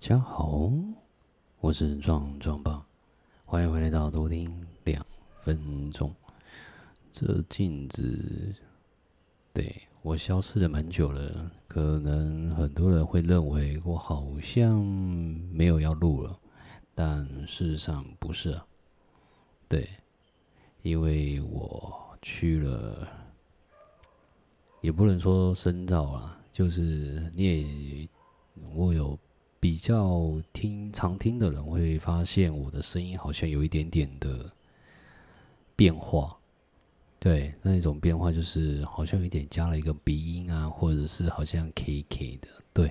大家好，我是壮壮爸，欢迎回来到多听两分钟。这镜子，对，我消失了蛮久了，可能很多人会认为我好像没有要录了，但事实上不是啊。对，因为我去了，也不能说深造啊，就是你也我有。比较听常听的人会发现我的声音好像有一点点的变化，对，那一种变化就是好像有点加了一个鼻音啊，或者是好像 K K 的。对，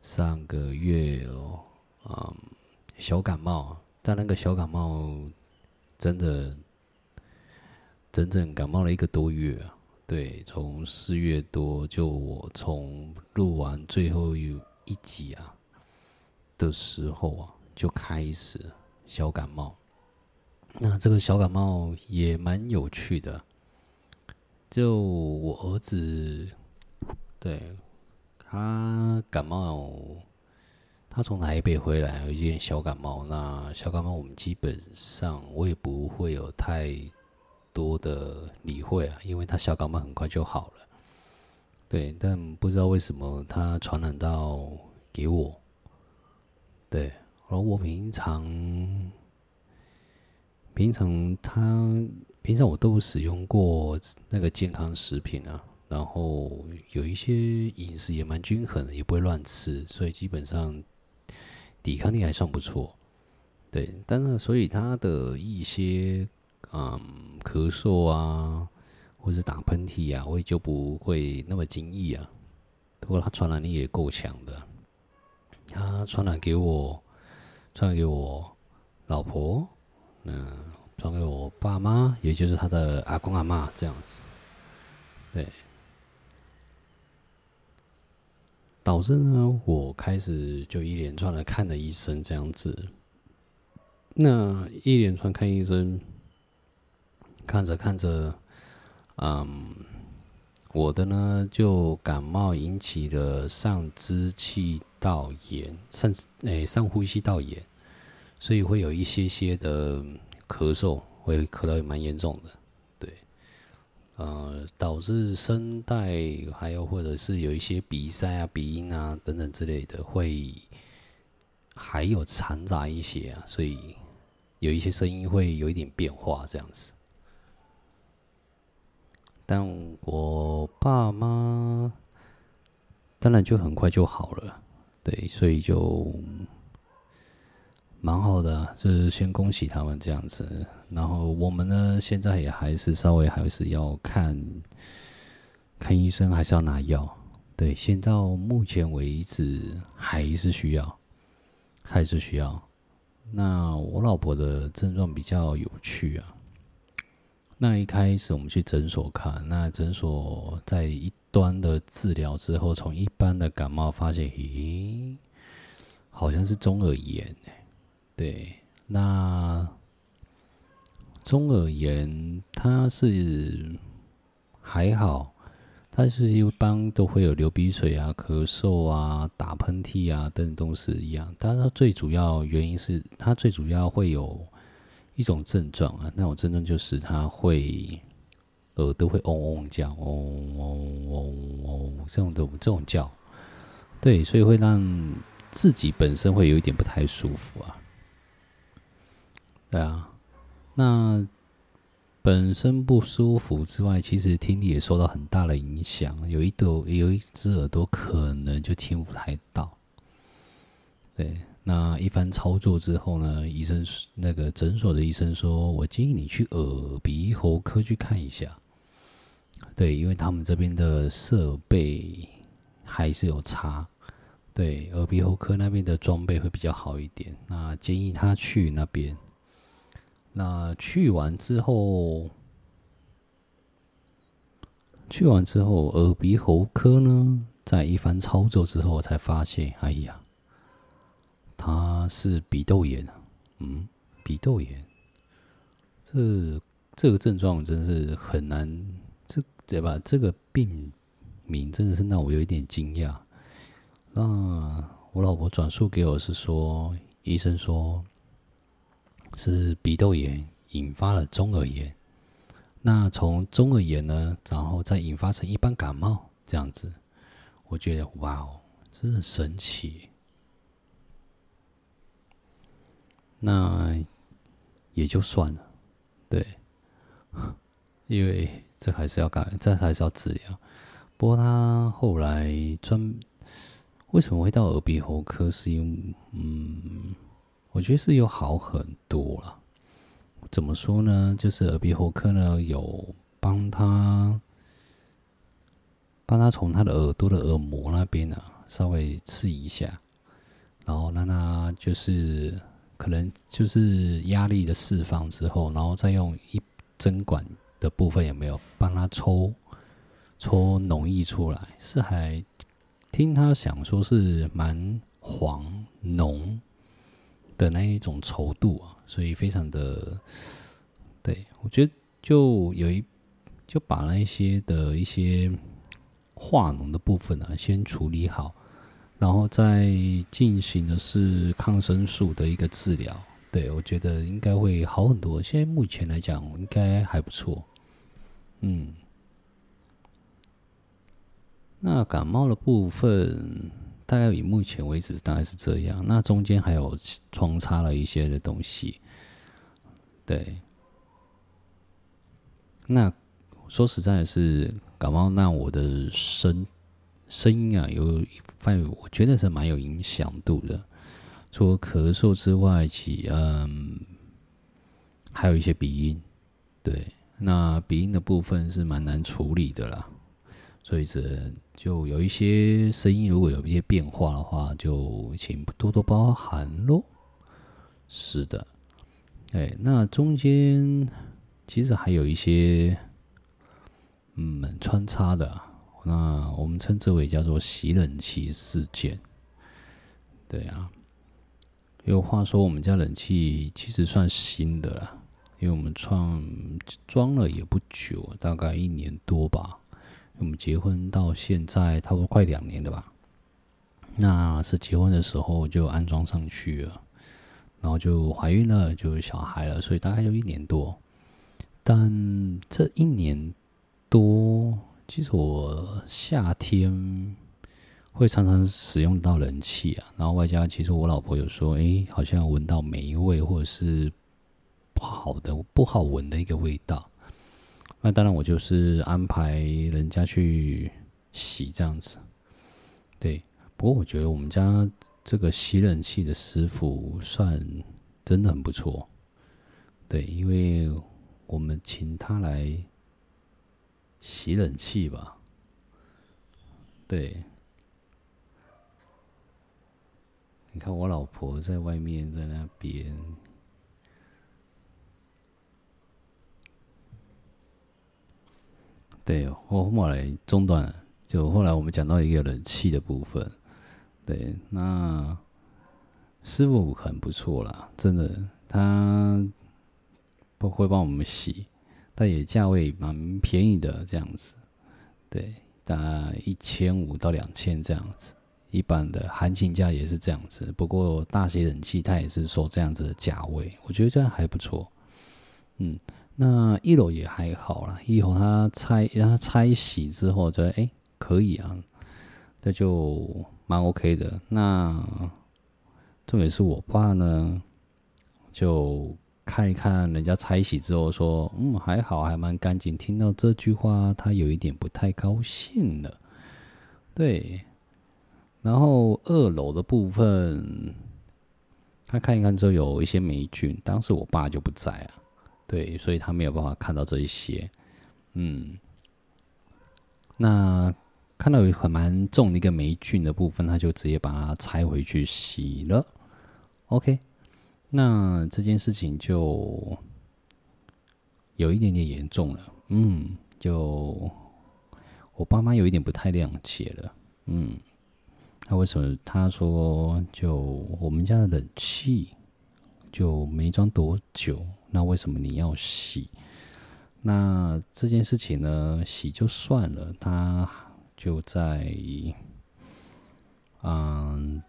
上个月哦，嗯，小感冒，但那个小感冒真的整整感冒了一个多月啊。对，从四月多就我从录完最后一一集啊。的时候啊，就开始小感冒。那这个小感冒也蛮有趣的。就我儿子，对，他感冒，他从台北回来有一点小感冒。那小感冒我们基本上我也不会有太多的理会啊，因为他小感冒很快就好了。对，但不知道为什么他传染到给我。对，而我平常，平常他平常我都使用过那个健康食品啊，然后有一些饮食也蛮均衡的，也不会乱吃，所以基本上抵抗力还算不错。对，但是所以他的一些嗯咳嗽啊，或是打喷嚏啊，我也就不会那么惊异啊。不过他传染力也够强的。他传染给我，传给我老婆，嗯，传给我爸妈，也就是他的阿公阿妈这样子，对，导致呢，我开始就一连串的看了医生这样子，那一连串看医生，看着看着，嗯。我的呢，就感冒引起的上支气道炎，上诶、上呼吸道炎，所以会有一些些的咳嗽，会咳到蛮严重的，对，呃，导致声带还有或者是有一些鼻塞啊、鼻音啊等等之类的，会还有掺杂一些啊，所以有一些声音会有一点变化这样子。但我爸妈当然就很快就好了，对，所以就蛮好的，就是先恭喜他们这样子。然后我们呢，现在也还是稍微还是要看看医生，还是要拿药。对，现到目前为止还是需要，还是需要。那我老婆的症状比较有趣啊。那一开始我们去诊所看，那诊所在一端的治疗之后，从一般的感冒发现，咦，好像是中耳炎，对，那中耳炎它是还好，它是一般都会有流鼻水啊、咳嗽啊、打喷嚏啊等等都是一样，但是它最主要原因是它最主要会有。一种症状啊，那种症状就是它会耳朵会嗡嗡叫，嗡嗡嗡嗡这种的这种叫，对，所以会让自己本身会有一点不太舒服啊。对啊，那本身不舒服之外，其实听力也受到很大的影响，有一朵有一只耳朵可能就听不太到，对。那一番操作之后呢，医生那个诊所的医生说：“我建议你去耳鼻喉科去看一下。”对，因为他们这边的设备还是有差，对，耳鼻喉科那边的装备会比较好一点。那建议他去那边。那去完之后，去完之后，耳鼻喉科呢，在一番操作之后，才发现，哎呀。他是鼻窦炎，嗯，鼻窦炎，这这个症状真是很难，这对吧？这个病名真的是让我有一点惊讶。那我老婆转述给我是说，医生说是鼻窦炎引发了中耳炎，那从中耳炎呢，然后再引发成一般感冒这样子，我觉得哇哦，真的很神奇。那也就算了，对，因为这还是要改，这还是要治疗。不过他后来专为什么会到耳鼻喉科？是因为嗯，我觉得是有好很多了。怎么说呢？就是耳鼻喉科呢有帮他帮他从他的耳朵的耳膜那边呢、啊、稍微刺一下，然后让他就是。可能就是压力的释放之后，然后再用一针管的部分有没有帮他抽抽脓液出来？是还听他想说是蛮黄浓的那一种稠度啊，所以非常的对，我觉得就有一就把那一些的一些化脓的部分呢、啊、先处理好。然后再进行的是抗生素的一个治疗，对，我觉得应该会好很多。现在目前来讲，应该还不错。嗯，那感冒的部分，大概以目前为止大概是这样。那中间还有穿插了一些的东西，对。那说实在的是感冒，那我的身。声音啊，有范围，我觉得是蛮有影响度的。除了咳嗽之外，其嗯，还有一些鼻音。对，那鼻音的部分是蛮难处理的啦。所以这就有一些声音，如果有一些变化的话，就请多多包涵喽。是的，哎，那中间其实还有一些嗯穿插的。那我们称之为叫做洗冷气事件，对啊。有话说，我们家冷气其实算新的了，因为我们装装了也不久，大概一年多吧。我们结婚到现在，差不多快两年的吧。那是结婚的时候就安装上去了，然后就怀孕了，就有小孩了，所以大概就一年多。但这一年多。其实我夏天会常常使用到冷气啊，然后外加其实我老婆有说，哎，好像闻到霉味或者是不好的、不好闻的一个味道。那当然我就是安排人家去洗这样子。对，不过我觉得我们家这个洗冷气的师傅算真的很不错。对，因为我们请他来。洗冷气吧，对。你看我老婆在外面，在那边。对，我后来中断了，就后来我们讲到一个冷气的部分。对，那师傅很不错啦，真的，他不会帮我们洗。但也价位蛮便宜的，这样子，对，大概一千五到两千这样子，一般的行情价也是这样子。不过大型冷气它也是收这样子的价位，我觉得这样还不错。嗯，那一楼也还好啦，一楼它拆让他拆洗之后，觉得哎可以啊，这就蛮 OK 的。那重点是我爸呢，就。看一看人家拆洗之后说，嗯，还好，还蛮干净。听到这句话，他有一点不太高兴了。对，然后二楼的部分，他看一看之后有一些霉菌，当时我爸就不在啊，对，所以他没有办法看到这一些。嗯，那看到有很蛮重的一个霉菌的部分，他就直接把它拆回去洗了。OK。那这件事情就有一点点严重了，嗯，就我爸妈有一点不太谅解了，嗯，那为什么他说就我们家的冷气就没装多久，那为什么你要洗？那这件事情呢，洗就算了，他就在嗯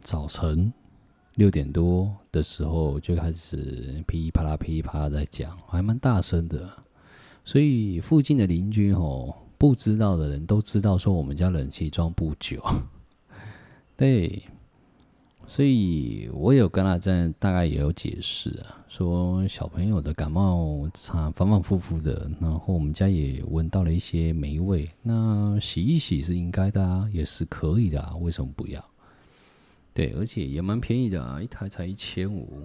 早晨六点多的时候就开始噼里啪啦噼里啪啦在讲，还蛮大声的。所以附近的邻居吼，不知道的人都知道说我们家冷气装不久。对。所以我有跟他在大概也有解释啊，说小朋友的感冒常反反复复的，然后我们家也闻到了一些霉味，那洗一洗是应该的啊，也是可以的啊，为什么不要？对，而且也蛮便宜的啊，一台才一千五，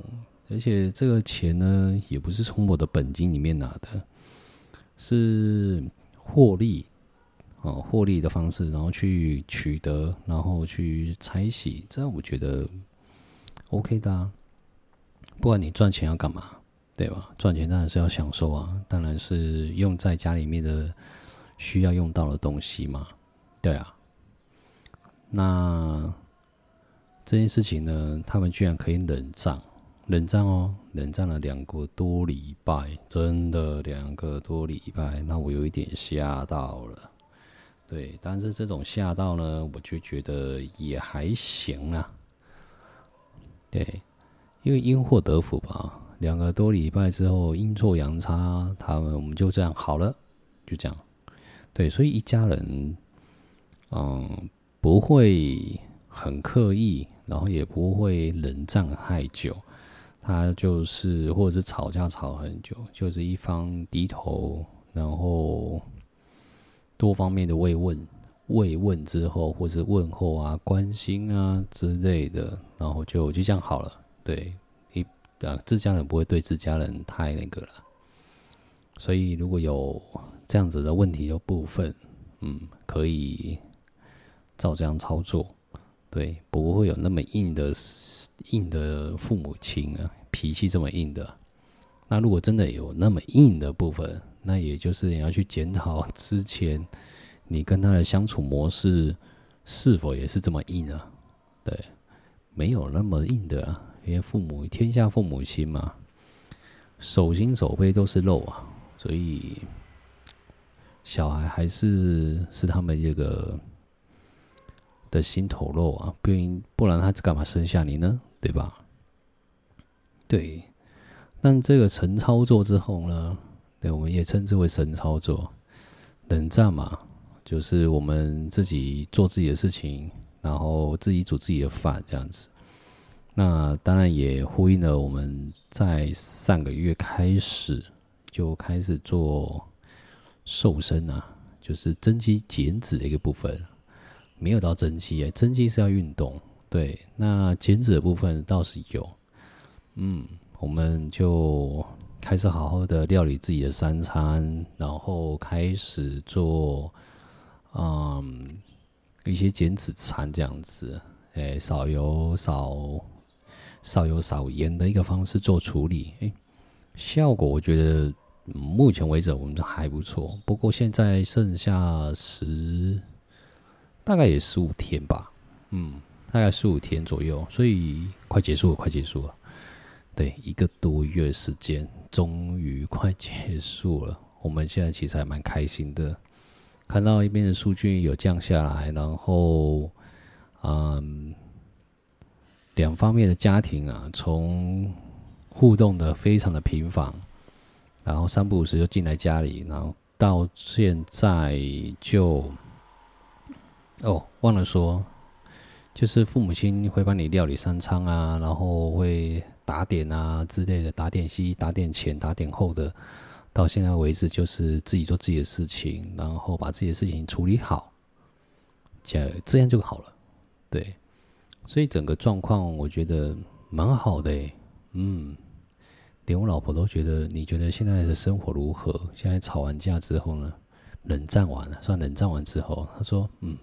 而且这个钱呢，也不是从我的本金里面拿的，是获利。哦，获利的方式，然后去取得，然后去拆洗，这样我觉得 OK 的啊。不管你赚钱要干嘛，对吧？赚钱当然是要享受啊，当然是用在家里面的需要用到的东西嘛，对啊。那这件事情呢，他们居然可以冷战，冷战哦，冷战了两个多礼拜，真的两个多礼拜，那我有一点吓到了。对，但是这种吓到呢，我就觉得也还行啊。对，因为因祸得福吧，两个多礼拜之后阴错阳差，他们我们就这样好了，就这样。对，所以一家人，嗯，不会很刻意，然后也不会冷战太久，他就是或者是吵架吵很久，就是一方低头，然后。多方面的慰问，慰问之后或者问候啊、关心啊之类的，然后就就这样好了。对，一啊，自家人不会对自家人太那个了。所以如果有这样子的问题的部分，嗯，可以照这样操作。对，不会有那么硬的硬的父母亲啊，脾气这么硬的。那如果真的有那么硬的部分，那也就是你要去检讨之前你跟他的相处模式是否也是这么硬啊？对，没有那么硬的啊，因为父母天下父母亲嘛，手心手背都是肉啊，所以小孩还是是他们这个的心头肉啊，不然不然他干嘛生下你呢？对吧？对，但这个神操作之后呢？对，我们也称之为神操作，冷战嘛，就是我们自己做自己的事情，然后自己煮自己的饭这样子。那当然也呼应了我们在上个月开始就开始做瘦身啊，就是增肌减脂的一个部分，没有到增肌，增肌是要运动，对，那减脂的部分倒是有，嗯，我们就。开始好好的料理自己的三餐，然后开始做，嗯，一些减脂餐这样子，诶，少油少少油少盐的一个方式做处理，诶，效果我觉得目前为止我们还不错。不过现在剩下十，大概也十五天吧，嗯，大概十五天左右，所以快结束了，快结束了。对，一个多月时间，终于快结束了。我们现在其实还蛮开心的，看到一边的数据有降下来，然后，嗯，两方面的家庭啊，从互动的非常的频繁，然后三不五时就进来家里，然后到现在就，哦，忘了说，就是父母亲会帮你料理三餐啊，然后会。打点啊之类的，打点西，打点前，打点后的，到现在为止就是自己做自己的事情，然后把自己的事情处理好，这这样就好了。对，所以整个状况我觉得蛮好的欸，嗯，连我老婆都觉得，你觉得现在的生活如何？现在吵完架之后呢，冷战完了，算冷战完之后，她说，嗯，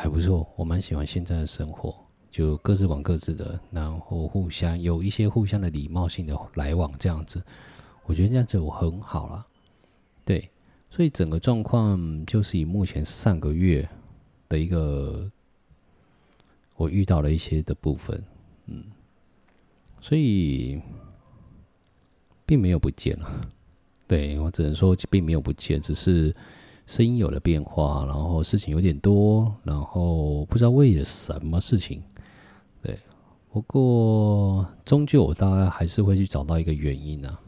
还不错，我蛮喜欢现在的生活。就各自管各自的，然后互相有一些互相的礼貌性的来往，这样子，我觉得这样子我很好了。对，所以整个状况就是以目前上个月的一个我遇到了一些的部分，嗯，所以并没有不见了。对，我只能说并没有不见，只是声音有了变化，然后事情有点多，然后不知道为了什么事情。对，不过终究我大概还是会去找到一个原因啊。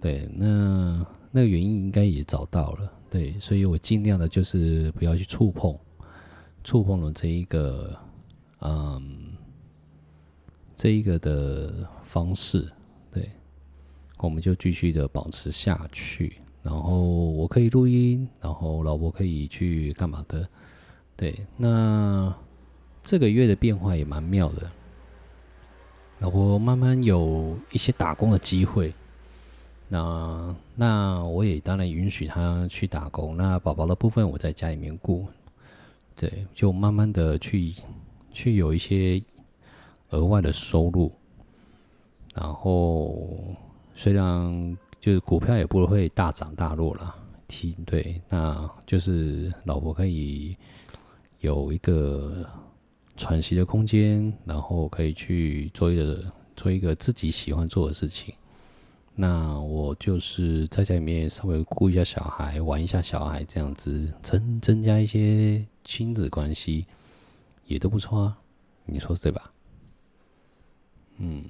对，那那个原因应该也找到了。对，所以我尽量的就是不要去触碰，触碰了这一个，嗯，这一个的方式。对，我们就继续的保持下去。然后我可以录音，然后老婆可以去干嘛的？对，那这个月的变化也蛮妙的。老婆慢慢有一些打工的机会。那那我也当然允许他去打工。那宝宝的部分我在家里面顾，对，就慢慢的去去有一些额外的收入。然后虽然就是股票也不会大涨大落了，提对，那就是老婆可以有一个喘息的空间，然后可以去做一个做一个自己喜欢做的事情。那我就是在家里面稍微顾一下小孩，玩一下小孩，这样子增增加一些亲子关系，也都不错啊，你说对吧？嗯，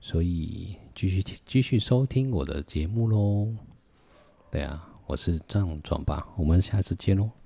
所以继续继续收听我的节目喽。对啊，我是张壮吧，我们下次见喽。